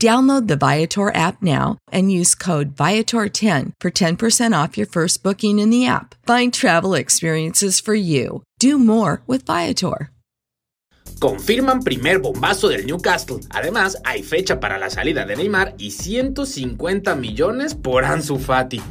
Download the Viator app now and use code Viator10 for 10% off your first booking in the app. Find travel experiences for you. Do more with Viator. Confirman primer bombazo del Newcastle. Además, hay fecha para la salida de Neymar y 150 millones por Ansu Fati.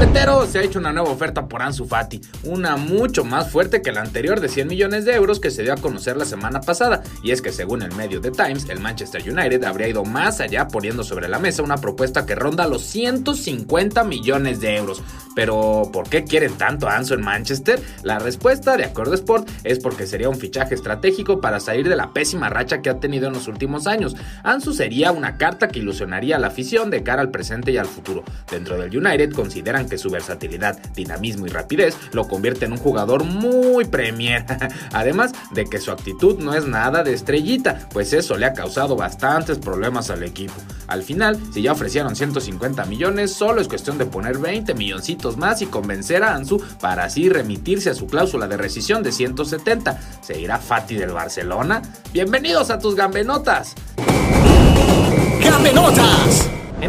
Gambetero se ha hecho una nueva oferta por Ansu Fati, una mucho más fuerte que la anterior de 100 millones de euros que se dio a conocer la semana pasada, y es que según el medio The Times, el Manchester United habría ido más allá poniendo sobre la mesa una propuesta que ronda los 150 millones de euros. Pero, ¿por qué quieren tanto a Ansu en Manchester? La respuesta, de acuerdo a Sport, es porque sería un fichaje estratégico para salir de la pésima racha que ha tenido en los últimos años. Ansu sería una carta que ilusionaría a la afición de cara al presente y al futuro. Dentro del United consideran que su versatilidad, dinamismo y rapidez lo convierte en un jugador muy premier. Además de que su actitud no es nada de estrellita, pues eso le ha causado bastantes problemas al equipo. Al final, si ya ofrecieron 150 millones, solo es cuestión de poner 20 milloncitos más y convencer a Ansu para así remitirse a su cláusula de rescisión de 170. ¿Se irá Fati del Barcelona? Bienvenidos a tus gambenotas.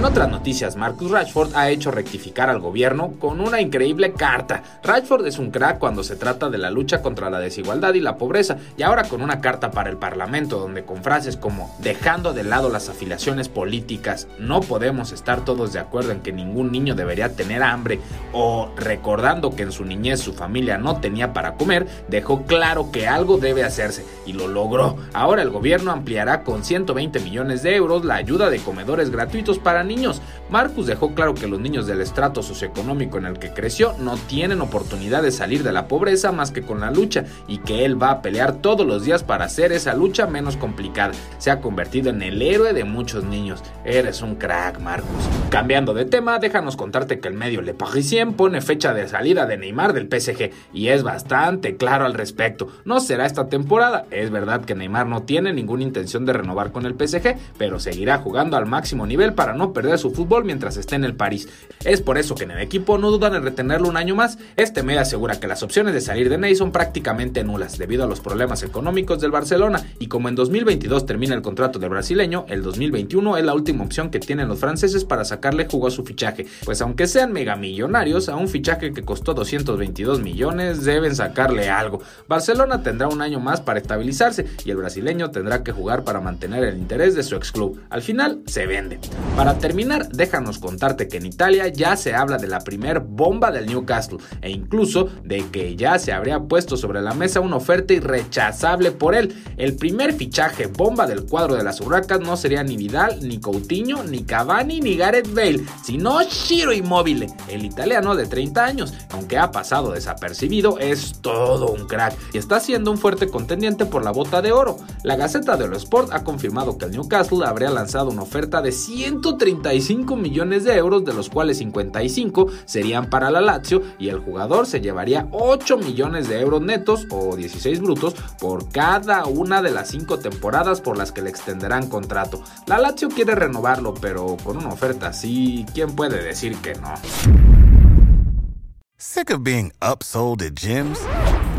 En otras noticias, Marcus Rashford ha hecho rectificar al gobierno con una increíble carta. Rashford es un crack cuando se trata de la lucha contra la desigualdad y la pobreza, y ahora con una carta para el Parlamento donde con frases como dejando de lado las afiliaciones políticas, no podemos estar todos de acuerdo en que ningún niño debería tener hambre, o recordando que en su niñez su familia no tenía para comer, dejó claro que algo debe hacerse, y lo logró. Ahora el gobierno ampliará con 120 millones de euros la ayuda de comedores gratuitos para Marcus dejó claro que los niños del estrato socioeconómico en el que creció no tienen oportunidad de salir de la pobreza más que con la lucha y que él va a pelear todos los días para hacer esa lucha menos complicada. Se ha convertido en el héroe de muchos niños. Eres un crack, Marcus. Cambiando de tema, déjanos contarte que el medio Le Parisien pone fecha de salida de Neymar del PSG y es bastante claro al respecto. No será esta temporada. Es verdad que Neymar no tiene ninguna intención de renovar con el PSG, pero seguirá jugando al máximo nivel para no perder su fútbol mientras esté en el París. Es por eso que en el equipo no dudan en retenerlo un año más. Este medio asegura que las opciones de salir de Ney son prácticamente nulas debido a los problemas económicos del Barcelona y como en 2022 termina el contrato del brasileño, el 2021 es la última opción que tienen los franceses para sacarle jugo a su fichaje, pues aunque sean megamillonarios, a un fichaje que costó 222 millones deben sacarle algo. Barcelona tendrá un año más para estabilizarse y el brasileño tendrá que jugar para mantener el interés de su ex club. Al final se vende. Para terminar, déjanos contarte que en Italia ya se habla de la primer bomba del Newcastle e incluso de que ya se habría puesto sobre la mesa una oferta irrechazable por él. El primer fichaje bomba del cuadro de las Urracas no sería ni Vidal, ni Coutinho, ni Cavani, ni Gareth Bale, sino Shiro Immobile, el italiano de 30 años, aunque ha pasado desapercibido, es todo un crack y está siendo un fuerte contendiente por la bota de oro. La Gaceta de los Sport ha confirmado que el Newcastle habría lanzado una oferta de 135 millones de euros, de los cuales 55 serían para la Lazio y el jugador se llevaría 8 millones de euros netos o 16 brutos por cada una de las 5 temporadas por las que le extenderán contrato. La Lazio quiere renovarlo, pero con una oferta así, ¿quién puede decir que no? Sick of being upsold at gyms?